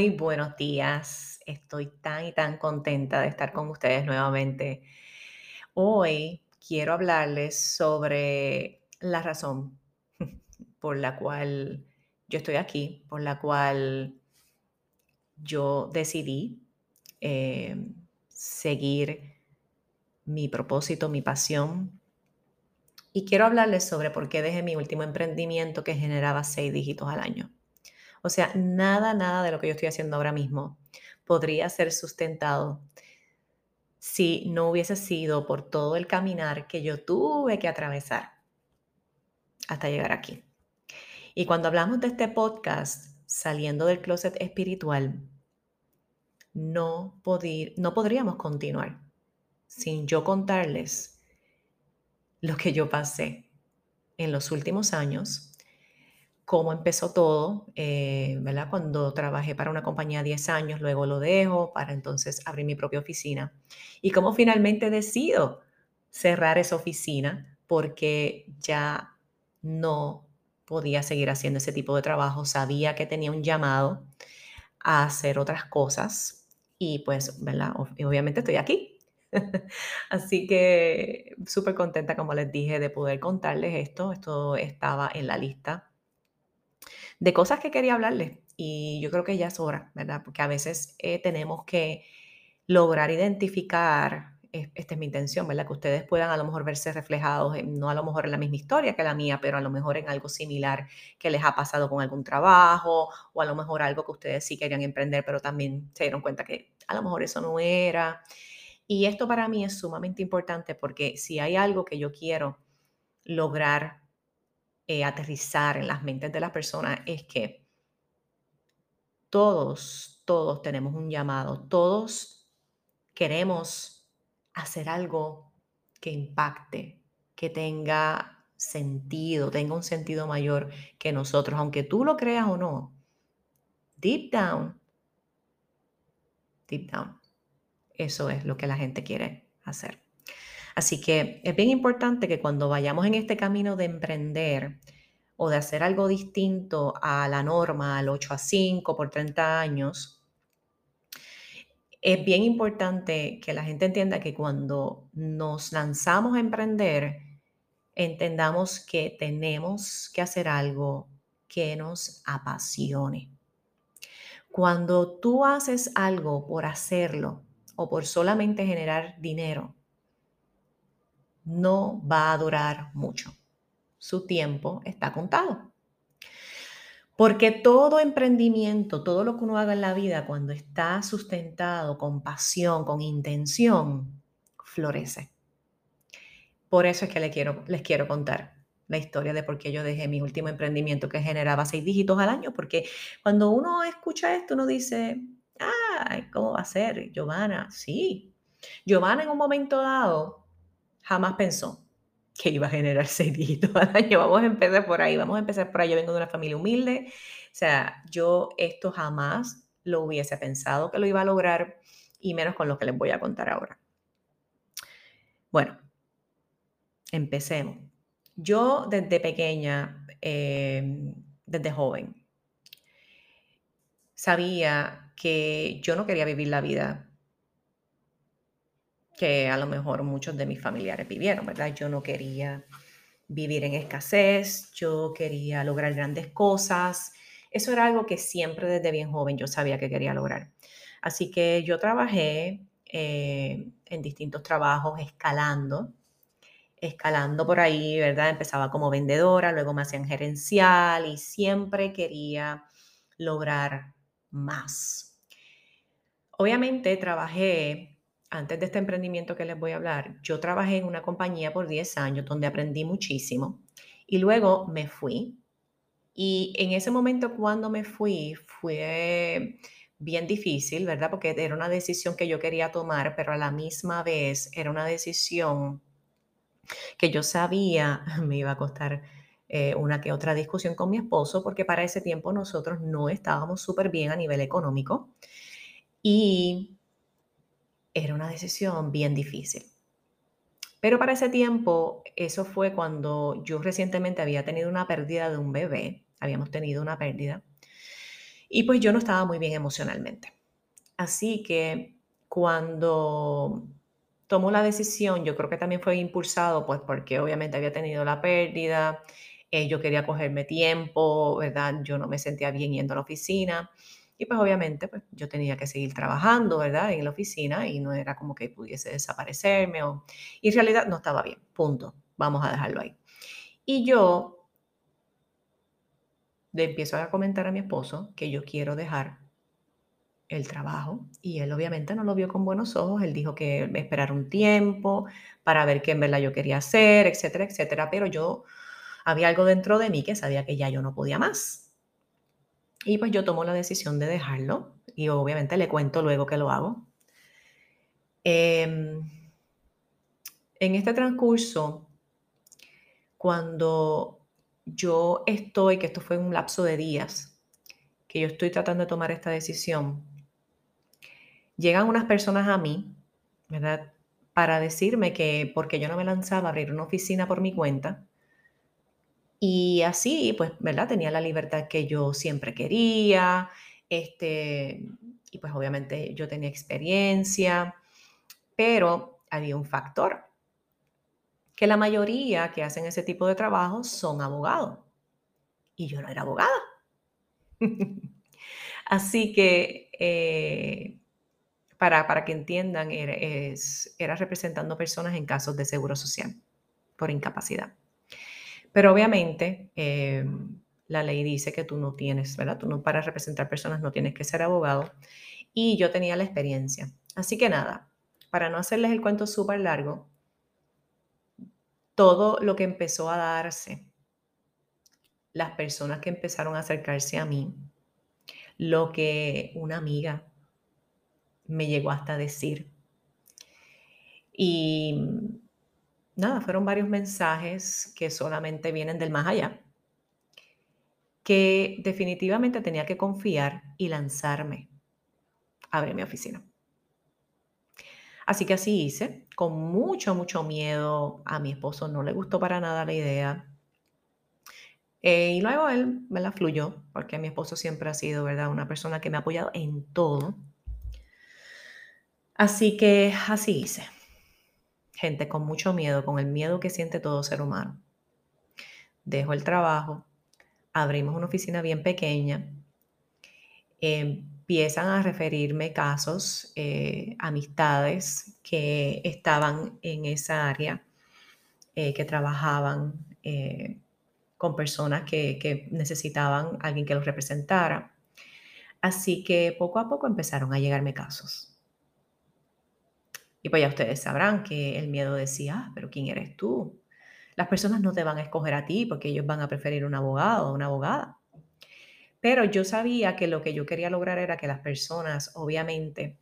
Muy buenos días. Estoy tan y tan contenta de estar con ustedes nuevamente. Hoy quiero hablarles sobre la razón por la cual yo estoy aquí, por la cual yo decidí eh, seguir mi propósito, mi pasión. Y quiero hablarles sobre por qué dejé mi último emprendimiento que generaba seis dígitos al año. O sea, nada, nada de lo que yo estoy haciendo ahora mismo podría ser sustentado si no hubiese sido por todo el caminar que yo tuve que atravesar hasta llegar aquí. Y cuando hablamos de este podcast, saliendo del closet espiritual, no, no podríamos continuar sin yo contarles lo que yo pasé en los últimos años cómo empezó todo, eh, ¿verdad? Cuando trabajé para una compañía 10 años, luego lo dejo para entonces abrir mi propia oficina. Y cómo finalmente decido cerrar esa oficina porque ya no podía seguir haciendo ese tipo de trabajo. Sabía que tenía un llamado a hacer otras cosas y pues, ¿verdad? Obviamente estoy aquí. Así que súper contenta, como les dije, de poder contarles esto. Esto estaba en la lista de cosas que quería hablarles y yo creo que ya es hora, ¿verdad? Porque a veces eh, tenemos que lograr identificar, esta es mi intención, ¿verdad? Que ustedes puedan a lo mejor verse reflejados, no a lo mejor en la misma historia que la mía, pero a lo mejor en algo similar que les ha pasado con algún trabajo o a lo mejor algo que ustedes sí querían emprender, pero también se dieron cuenta que a lo mejor eso no era. Y esto para mí es sumamente importante porque si hay algo que yo quiero lograr eh, aterrizar en las mentes de las personas es que todos, todos tenemos un llamado, todos queremos hacer algo que impacte, que tenga sentido, tenga un sentido mayor que nosotros, aunque tú lo creas o no. Deep down, deep down, eso es lo que la gente quiere hacer. Así que es bien importante que cuando vayamos en este camino de emprender o de hacer algo distinto a la norma, al 8 a 5 por 30 años, es bien importante que la gente entienda que cuando nos lanzamos a emprender, entendamos que tenemos que hacer algo que nos apasione. Cuando tú haces algo por hacerlo o por solamente generar dinero, no va a durar mucho. Su tiempo está contado. Porque todo emprendimiento, todo lo que uno haga en la vida, cuando está sustentado con pasión, con intención, florece. Por eso es que les quiero, les quiero contar la historia de por qué yo dejé mi último emprendimiento que generaba seis dígitos al año, porque cuando uno escucha esto, uno dice, ah, ¿cómo va a ser? Giovanna, sí. Giovanna en un momento dado jamás pensó que iba a generar seis dígitos al año. Vamos a empezar por ahí, vamos a empezar por ahí. Yo vengo de una familia humilde, o sea, yo esto jamás lo hubiese pensado que lo iba a lograr y menos con lo que les voy a contar ahora. Bueno, empecemos. Yo desde pequeña, em, desde joven, sabía que yo no quería vivir la vida que a lo mejor muchos de mis familiares vivieron, ¿verdad? Yo no quería vivir en escasez, yo quería lograr grandes cosas. Eso era algo que siempre desde bien joven yo sabía que quería lograr. Así que yo trabajé eh, en distintos trabajos escalando, escalando por ahí, ¿verdad? Empezaba como vendedora, luego me hacían gerencial y siempre quería lograr más. Obviamente trabajé antes de este emprendimiento que les voy a hablar, yo trabajé en una compañía por 10 años donde aprendí muchísimo y luego me fui. Y en ese momento cuando me fui fue bien difícil, ¿verdad? Porque era una decisión que yo quería tomar, pero a la misma vez era una decisión que yo sabía me iba a costar eh, una que otra discusión con mi esposo, porque para ese tiempo nosotros no estábamos súper bien a nivel económico. Y era una decisión bien difícil. Pero para ese tiempo, eso fue cuando yo recientemente había tenido una pérdida de un bebé, habíamos tenido una pérdida. Y pues yo no estaba muy bien emocionalmente. Así que cuando tomó la decisión, yo creo que también fue impulsado, pues porque obviamente había tenido la pérdida, eh, yo quería cogerme tiempo, ¿verdad? Yo no me sentía bien yendo a la oficina. Y pues obviamente pues, yo tenía que seguir trabajando, ¿verdad? En la oficina y no era como que pudiese desaparecerme. Y en realidad no estaba bien, punto. Vamos a dejarlo ahí. Y yo le empiezo a comentar a mi esposo que yo quiero dejar el trabajo y él obviamente no lo vio con buenos ojos, él dijo que esperar un tiempo para ver qué en verdad yo quería hacer, etcétera, etcétera, pero yo había algo dentro de mí que sabía que ya yo no podía más. Y pues yo tomo la decisión de dejarlo y obviamente le cuento luego que lo hago. Em, en este transcurso, cuando yo estoy, que esto fue un lapso de días, que yo estoy tratando de tomar esta decisión, llegan unas personas a mí, ¿verdad? Para decirme que porque yo no me lanzaba a abrir una oficina por mi cuenta, y así, pues, ¿verdad? Tenía la libertad que yo siempre quería, este, y pues obviamente yo tenía experiencia, pero había un factor, que la mayoría que hacen ese tipo de trabajo son abogados, y yo no era abogada. Así que, eh, para, para, que entiendan, era, era representando personas en casos de seguro social por incapacidad. Pero obviamente em, la ley dice que tú no tienes, ¿verdad? Tú no para representar personas no tienes que ser abogado. Y yo tenía la experiencia. Así que nada, para no hacerles el cuento súper largo, todo lo que empezó a darse, las personas que empezaron a acercarse a mí, lo que una amiga me llegó hasta decir. Y nada, fueron varios mensajes que solamente vienen del más allá, que definitivamente tenía que confiar y lanzarme a abrir mi oficina. Así que así hice, con mucho, mucho miedo. A mi esposo no le gustó para nada la idea. Eh, y luego él me la fluyó, porque mi esposo siempre ha sido, ¿verdad? Una persona que me ha apoyado en todo. Así que así hice gente con mucho miedo, con el miedo que siente todo ser humano. Dejo el trabajo, abrimos una oficina bien pequeña, empiezan a referirme casos, eh, amistades que estaban en esa área, eh, que trabajaban eh, con personas que, que necesitaban alguien que los representara. Así que poco a poco empezaron a llegarme casos. Y pues ya ustedes sabrán que el miedo decía, ah, pero ¿quién eres tú? Las personas no te van a escoger a ti porque ellos van a preferir un abogado o una abogada. Pero yo sabía que lo que yo quería lograr era que las personas, obviamente,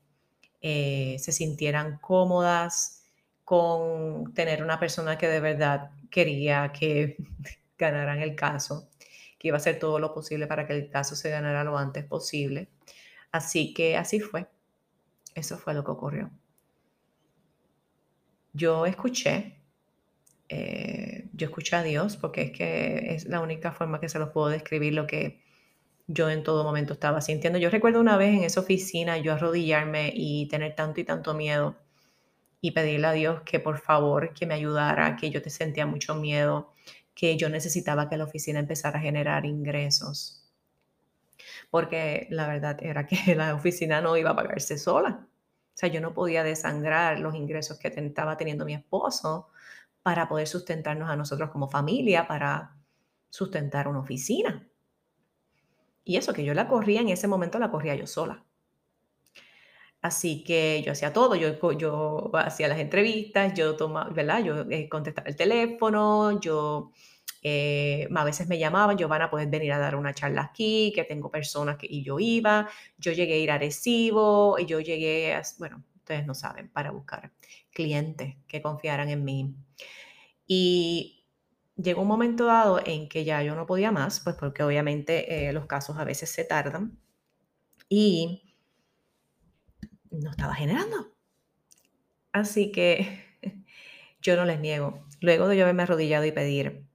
eh, se sintieran cómodas con tener una persona que de verdad quería que ganaran el caso, que iba a hacer todo lo posible para que el caso se ganara lo antes posible. Así que así fue. Eso fue lo que ocurrió yo escuché, eh, yo escuché a Dios, porque es que es la única forma que se los puedo describir lo que yo en todo momento estaba sintiendo. Yo recuerdo una vez en esa oficina yo arrodillarme y tener tanto y tanto miedo y pedirle a Dios que por favor que me ayudara, que yo te sentía mucho miedo, que yo necesitaba que la oficina empezara a generar ingresos. Porque la verdad era que la oficina no iba a pagarse sola. O sea, yo no podía desangrar los ingresos que estaba teniendo mi esposo para poder sustentarnos a nosotros como familia, para sustentar una oficina. Y eso que yo la corría, en ese momento la corría yo sola. Así que yo hacía todo, yo, yo hacía las entrevistas, yo tomaba, ¿verdad? Yo eh, contestaba el teléfono, yo eh, a veces me llamaban, Giovanna, puedes venir a dar una charla aquí, que tengo personas que, y yo iba, yo llegué a ir a Recibo, y yo llegué, a, bueno, ustedes no saben, para buscar clientes que confiaran en mí. Y llegó un momento dado en que ya yo no podía más, pues porque obviamente eh, los casos a veces se tardan y no estaba generando. Así que yo no les niego. Luego de yo haberme arrodillado y pedir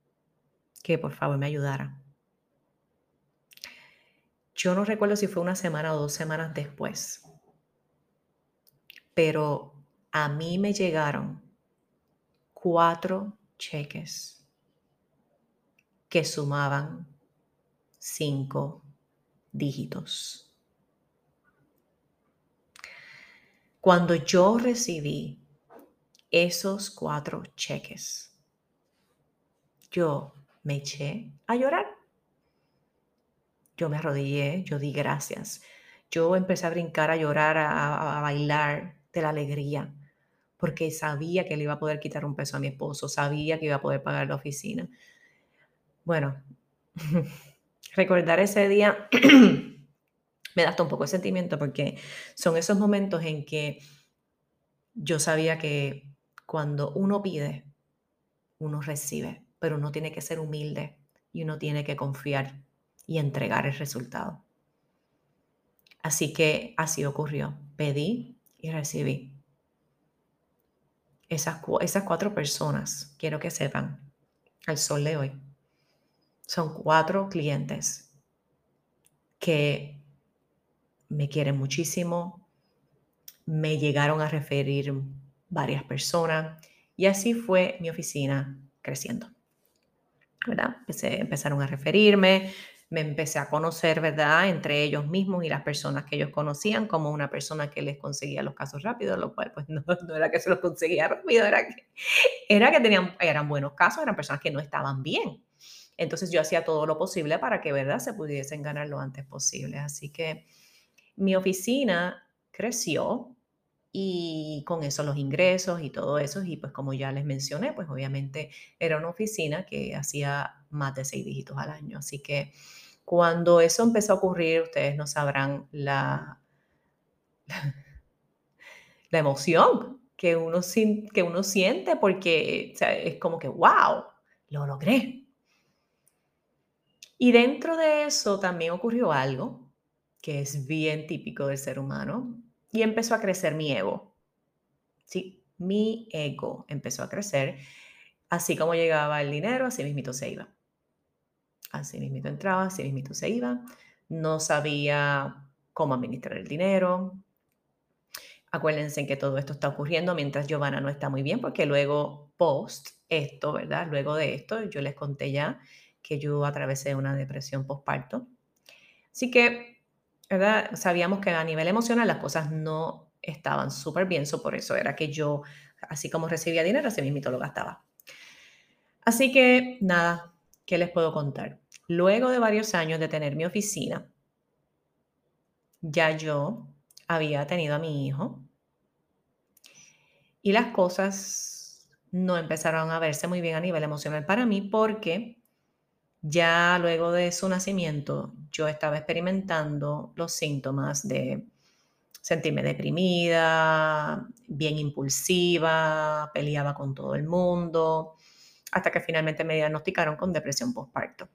que por favor me ayudara. Yo no recuerdo si fue una semana o dos semanas después, pero a mí me llegaron cuatro cheques que sumaban cinco dígitos. Cuando yo recibí esos cuatro cheques, yo me eché a llorar. Yo me arrodillé, yo di gracias. Yo empecé a brincar, a llorar, a, bailar de la alegría, porque sabía que le iba a poder quitar un peso a mi esposo, sabía que iba a poder pagar la oficina. Bueno, recordar ese día me da un poco de sentimiento porque son esos momentos en que yo sabía que cuando uno pide, uno recibe, pero uno tiene que ser humilde y uno tiene que confiar y entregar el resultado. Así que así ocurrió. Pedí y recibí. Esas, esas cuatro personas, quiero que sepan, al sol de hoy, son cuatro clientes que me quieren muchísimo, me llegaron a referir varias personas y así fue mi oficina creciendo. ¿Verdad? empezaron a referirme, me empecé a conocer, ¿verdad? Entre ellos mismos y las personas que ellos conocían como una persona que les conseguía los casos rápidos, lo cual pues no, era que se los conseguía rápido, era que, eran buenos casos, eran personas que no estaban bien. Entonces yo hacía todo lo posible para que, ¿verdad?, se pudiesen ganar lo antes posible. Así que mi oficina creció y con eso los ingresos y todo eso. Y pues como ya les mencioné, pues obviamente era una oficina que hacía más de seis dígitos al año. Así que cuando eso empezó a ocurrir, ustedes no sabrán la, la emoción que uno, que uno siente porque es como que, wow, lo logré. Y dentro de eso también ocurrió algo que es bien típico del ser humano y empezó a crecer mi ego. Sí, mi ego empezó a crecer. Así como llegaba el dinero, así mismito se iba. Así mismito entraba, así mismito se iba. No sabía cómo administrar el dinero. Acuérdense que todo esto está ocurriendo mientras Giovanna no está muy bien, porque luego, post esto, ¿verdad? Luego de esto, yo les conté ya que yo atravesé una depresión postparto. Así que, ¿verdad? Sabíamos que a nivel emocional las cosas no estaban súper bien, so por eso era que yo, así como recibía dinero, así mismo lo gastaba. Así que, nada, ¿qué les puedo contar? Luego de varios años de tener mi oficina, ya yo había tenido a mi hijo y las cosas no empezaron a verse muy bien a nivel emocional para mí porque ya luego de su nacimiento yo estaba experimentando los síntomas de sentirme deprimida, bien impulsiva, peleaba con todo el mundo, hasta que finalmente me diagnosticaron con depresión postparto.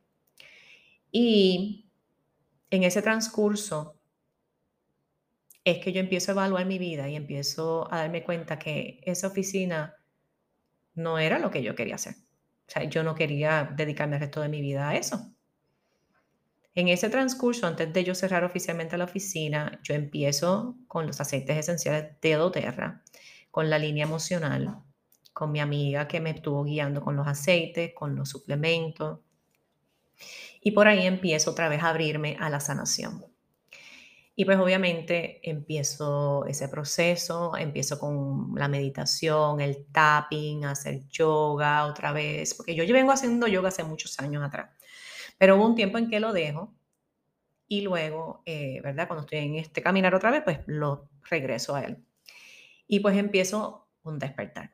Y en ese transcurso es que yo empiezo a evaluar mi vida y empiezo a darme cuenta que esa oficina no era lo que yo quería hacer. O sea, yo no quería dedicarme el resto de mi vida a eso. En ese transcurso, antes de yo cerrar oficialmente la oficina, yo empiezo con los aceites esenciales de doTERRA, con la línea emocional, con mi amiga que me estuvo guiando con los aceites, con los suplementos. Y por ahí empiezo otra vez a abrirme a la sanación. Y pues obviamente empiezo ese proceso, empiezo con la meditación, el tapping, hacer yoga otra vez, porque yo vengo haciendo yoga hace muchos años atrás, pero hubo un tiempo en que lo dejo y luego, eh, ¿verdad? Cuando estoy en este caminar otra vez, pues lo regreso a él. Y pues empiezo un despertar,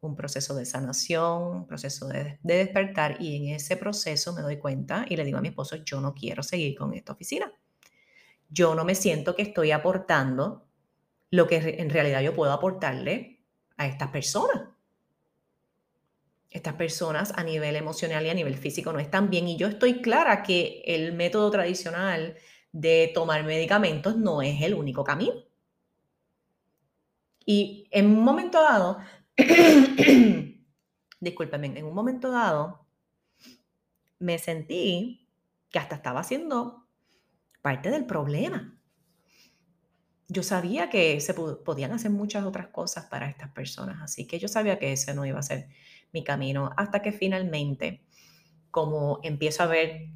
un proceso de sanación, un proceso de, de despertar y en ese proceso me doy cuenta y le digo a mi esposo, yo no quiero seguir con esta oficina yo no me siento que estoy aportando lo que en realidad yo puedo aportarle a estas personas. Estas personas a nivel emocional y a nivel físico no están bien y yo estoy clara que el método tradicional de tomar medicamentos no es el único camino. Y en un momento dado, discúlpenme, en un momento dado me sentí que hasta estaba haciendo parte del problema. Yo sabía que se podían hacer muchas otras cosas para estas personas, así que yo sabía que ese no iba a ser mi camino hasta que finalmente, como empiezo a ver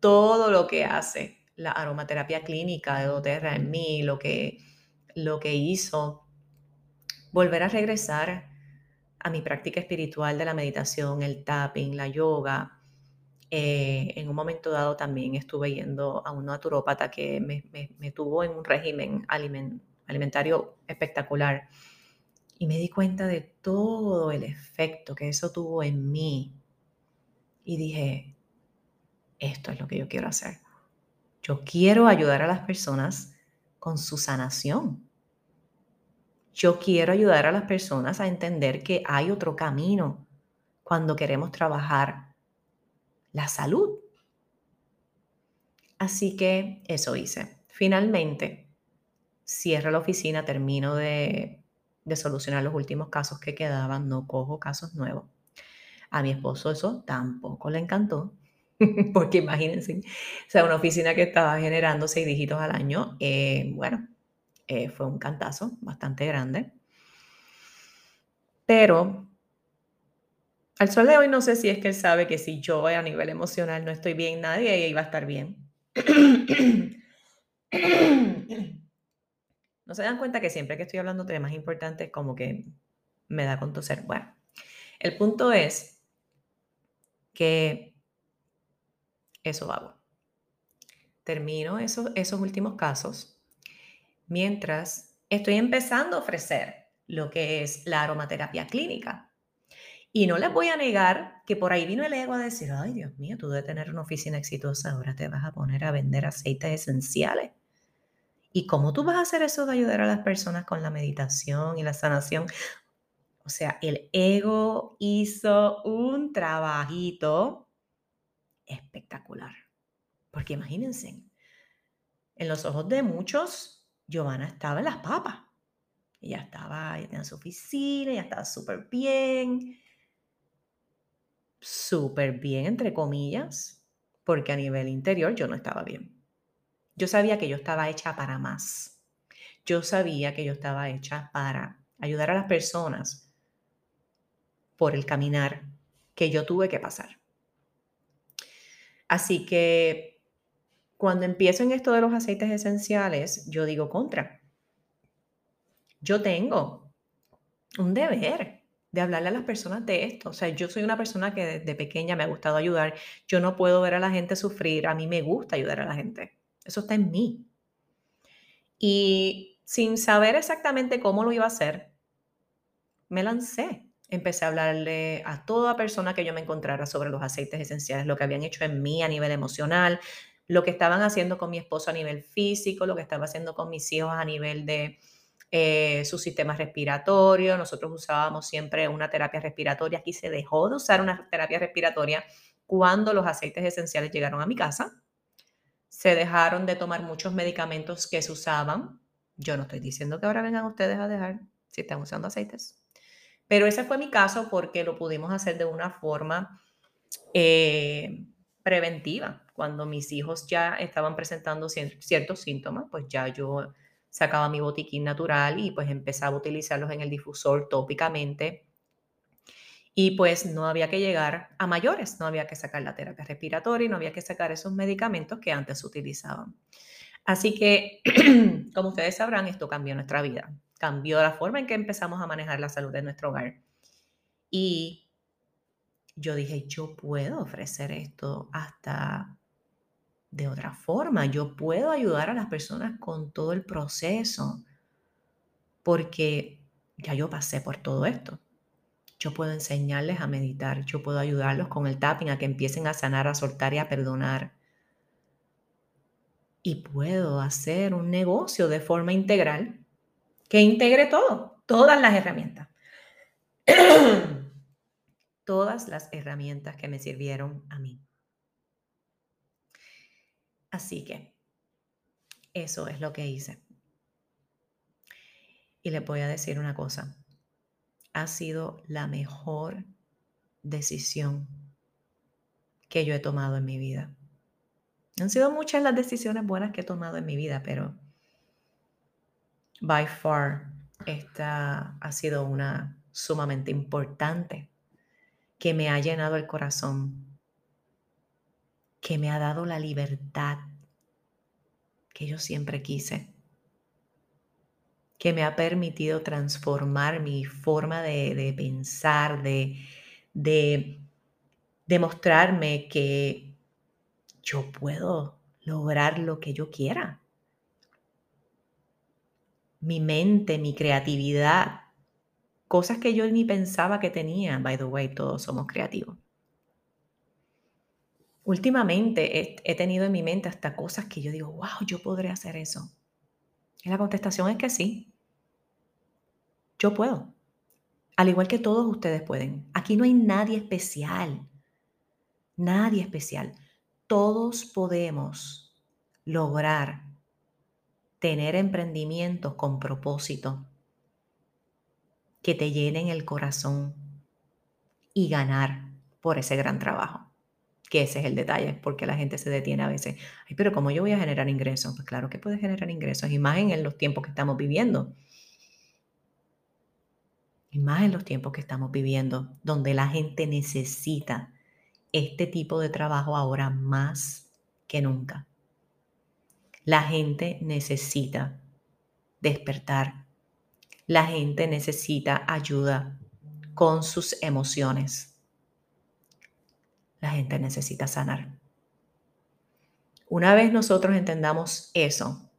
todo lo que hace la aromaterapia clínica de doTERRA en mí, lo que, lo que hizo volver a regresar a mi práctica espiritual de la meditación, el tapping, la yoga, eh, en un momento dado también estuve yendo a un naturópata que me, tuvo en un régimen alimentario espectacular y me di cuenta de todo el efecto que eso tuvo en mí. Y dije, esto es lo que yo quiero hacer. Yo quiero ayudar a las personas con su sanación. Yo quiero ayudar a las personas a entender que hay otro camino cuando queremos trabajar la salud. Así que eso hice. Finalmente, cierro la oficina, termino de, solucionar los últimos casos que quedaban, no cojo casos nuevos. A mi esposo eso tampoco le encantó, porque imagínense, o sea, una oficina que estaba generando seis dígitos al año, eh, bueno, eh, fue un cantazo bastante grande. Pero al sol de hoy no sé si es que él sabe que si yo a nivel emocional no estoy bien, nadie iba a estar bien. ¿No se dan cuenta que siempre que estoy hablando de temas importantes como que me da con toser? Bueno, el punto es que eso hago. Termino esos, esos últimos casos mientras estoy empezando a ofrecer lo que es la aromaterapia clínica y no les voy a negar que por ahí vino el ego a decir, ay Dios mío, tú debes tener una oficina exitosa, ahora te vas a poner a vender aceites esenciales. ¿Y cómo tú vas a hacer eso de ayudar a las personas con la meditación y la sanación? O sea, el ego hizo un trabajito espectacular. Porque imagínense, en los ojos de muchos, Giovanna estaba en las papas. Ella estaba, ella tenía su oficina, ella estaba súper bien súper bien, entre comillas, porque a nivel interior yo no estaba bien. Yo sabía que yo estaba hecha para más. Yo sabía que yo estaba hecha para ayudar a las personas por el caminar que yo tuve que pasar. Así que cuando empiezo en esto de los aceites esenciales, yo digo contra. Yo tengo un deber de hablarle a las personas de esto. O sea, yo soy una persona que desde pequeña me ha gustado ayudar. Yo no puedo ver a la gente sufrir. A mí me gusta ayudar a la gente. Eso está en mí. Y sin saber exactamente cómo lo iba a hacer, me lancé. Empecé a hablarle a toda persona que yo me encontrara sobre los aceites esenciales, lo que habían hecho en mí a nivel emocional, lo que estaban haciendo con mi esposo a nivel físico, lo que estaba haciendo con mis hijos a nivel de eh, su sistema respiratorio. Nosotros usábamos siempre una terapia respiratoria. Aquí se dejó de usar una terapia respiratoria cuando los aceites esenciales llegaron a mi casa. Se dejaron de tomar muchos medicamentos que se usaban. Yo no estoy diciendo que ahora vengan ustedes a dejar si están usando aceites. Pero ese fue mi caso porque lo pudimos hacer de una forma eh, preventiva. Cuando mis hijos ya estaban presentando ciertos síntomas, pues ya yo sacaba mi botiquín natural y pues empezaba a utilizarlos en el difusor tópicamente. Y pues no había que llegar a mayores, no había que sacar la terapia respiratoria y no había que sacar esos medicamentos que antes utilizaban. Así que, como ustedes sabrán, esto cambió nuestra vida, cambió la forma en que empezamos a manejar la salud de nuestro hogar. Y yo dije, yo puedo ofrecer esto hasta de otra forma. Yo puedo ayudar a las personas con todo el proceso porque ya yo pasé por todo esto. Yo puedo enseñarles a meditar, yo puedo ayudarlos con el tapping a que empiecen a sanar, a soltar y a perdonar. Y puedo hacer un negocio de forma integral que integre todo, todas las herramientas. todas las herramientas que me sirvieron a mí. Así que eso es lo que hice. Y le voy a decir una cosa. Ha sido la mejor decisión que yo he tomado en mi vida. Han sido muchas las decisiones buenas que he tomado en mi vida, pero by far esta ha sido una sumamente importante que me ha llenado el corazón, que me ha dado la libertad que yo siempre quise, que me ha permitido transformar mi forma de, pensar, de, de demostrarme que yo puedo lograr lo que yo quiera. Mi mente, mi creatividad, cosas que yo ni pensaba que tenía. By the way, todos somos creativos. Últimamente he, tenido en mi mente hasta cosas que yo digo, wow, yo podré hacer eso. Y la contestación es que sí. Yo puedo. Al igual que todos ustedes pueden. Aquí no hay nadie especial. Nadie especial. Todos podemos lograr tener emprendimientos con propósito que te llenen el corazón y ganar por ese gran trabajo. Que ese es el detalle, porque la gente se detiene a veces. Ay, pero ¿cómo yo voy a generar ingresos? Pues claro que puedes generar ingresos, y en los tiempos que estamos viviendo. Y más en los tiempos que estamos viviendo, donde la gente necesita este tipo de trabajo ahora más que nunca. La gente necesita despertar. La gente necesita ayuda con sus emociones. La gente necesita sanar. Una vez nosotros entendamos eso,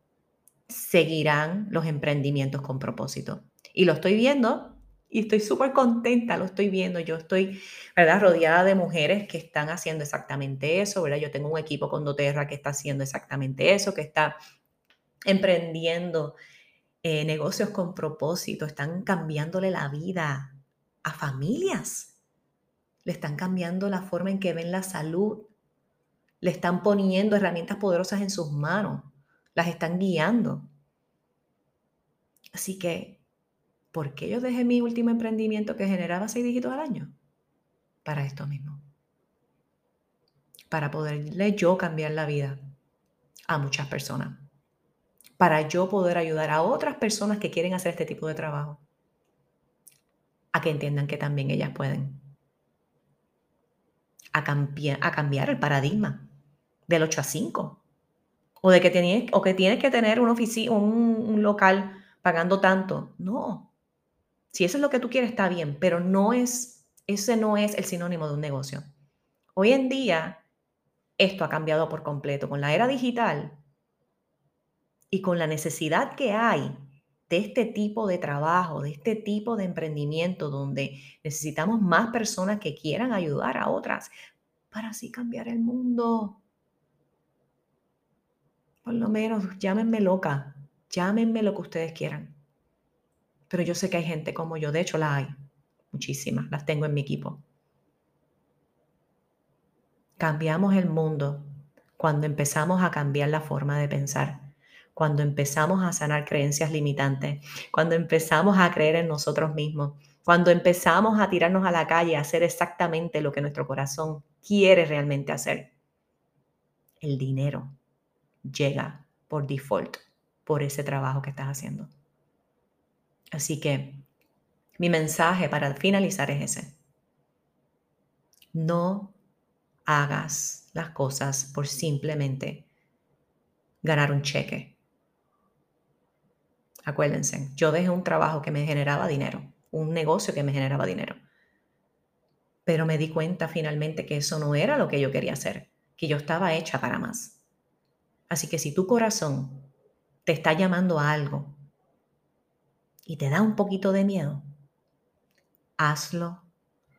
seguirán los emprendimientos con propósito. Y lo estoy viendo y estoy súper contenta, lo estoy viendo. Yo estoy, ¿verdad? Rodeada de mujeres que están haciendo exactamente eso, ¿verdad? Yo tengo un equipo con doTERRA que está haciendo exactamente eso, que está emprendiendo eh, negocios con propósito, están cambiándole la vida a familias, le están cambiando la forma en que ven la salud, le están poniendo herramientas poderosas en sus manos, las están guiando. Así que ¿por qué yo dejé mi último emprendimiento que generaba seis dígitos al año? Para esto mismo. Para poderle yo cambiar la vida a muchas personas. Para yo poder ayudar a otras personas que quieren hacer este tipo de trabajo. A que entiendan que también ellas pueden. A, cambiar, a cambiar el paradigma del 8 a 5. O de que tienes, o que, tienes que tener un, un, un local pagando tanto. No, si eso es lo que tú quieres, está bien, pero no es, ese no es el sinónimo de un negocio. Hoy en día, esto ha cambiado por completo. Con la era digital y con la necesidad que hay de este tipo de trabajo, de este tipo de emprendimiento, donde necesitamos más personas que quieran ayudar a otras para así cambiar el mundo. Por lo menos, llámenme loca, llámenme lo que ustedes quieran. Pero yo sé que hay gente como yo, de hecho la hay, muchísimas, las tengo en mi equipo. Cambiamos el mundo cuando empezamos a cambiar la forma de pensar, cuando empezamos a sanar creencias limitantes, cuando empezamos a creer en nosotros mismos, cuando empezamos a tirarnos a la calle a hacer exactamente lo que nuestro corazón quiere realmente hacer. El dinero llega por default por ese trabajo que estás haciendo. Así que mi mensaje para finalizar es ese. No hagas las cosas por simplemente ganar un cheque. Acuérdense, yo dejé un trabajo que me generaba dinero, un negocio que me generaba dinero. Pero me di cuenta finalmente que eso no era lo que yo quería hacer, que yo estaba hecha para más. Así que si tu corazón te está llamando a algo y te da un poquito de miedo, hazlo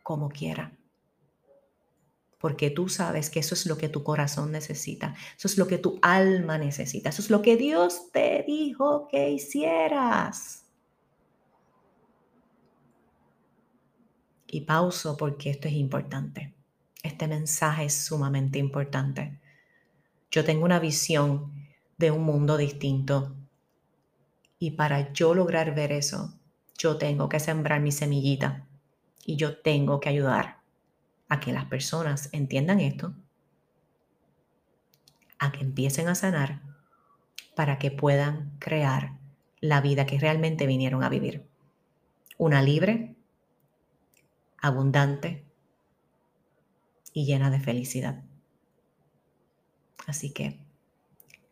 como quiera. Porque tú sabes que eso es lo que tu corazón necesita, eso es lo que tu alma necesita, eso es lo que Dios te dijo que hicieras. Y pauso porque esto es importante. Este mensaje es sumamente importante. Yo tengo una visión de un mundo distinto y para yo lograr ver eso, yo tengo que sembrar mi semillita y yo tengo que ayudar a que las personas entiendan esto, a que empiecen a sanar para que puedan crear la vida que realmente vinieron a vivir. Una libre, abundante y llena de felicidad. Así que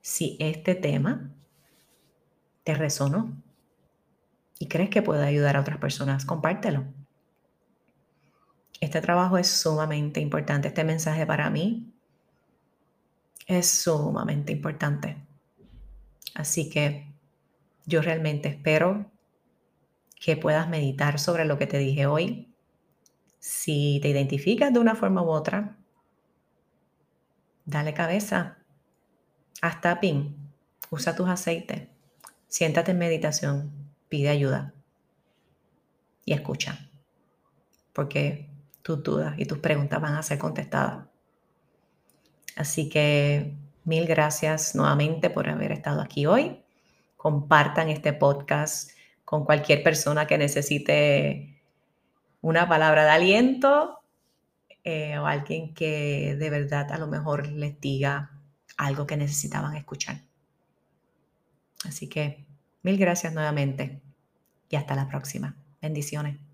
si este tema te resonó y crees que puede ayudar a otras personas, compártelo. Este trabajo es sumamente importante. Este mensaje para mí es sumamente importante. Así que yo realmente espero que puedas meditar sobre lo que te dije hoy. Si te identificas de una forma u otra, dale cabeza, haz tapping, usa tus aceites, siéntate en meditación, pide ayuda y escucha, porque tus dudas y tus preguntas van a ser contestadas. Así que mil gracias nuevamente por haber estado aquí hoy. Compartan este podcast con cualquier persona que necesite una palabra de aliento eh, o alguien que de verdad a lo mejor les diga algo que necesitaban escuchar. Así que mil gracias nuevamente y hasta la próxima. Bendiciones.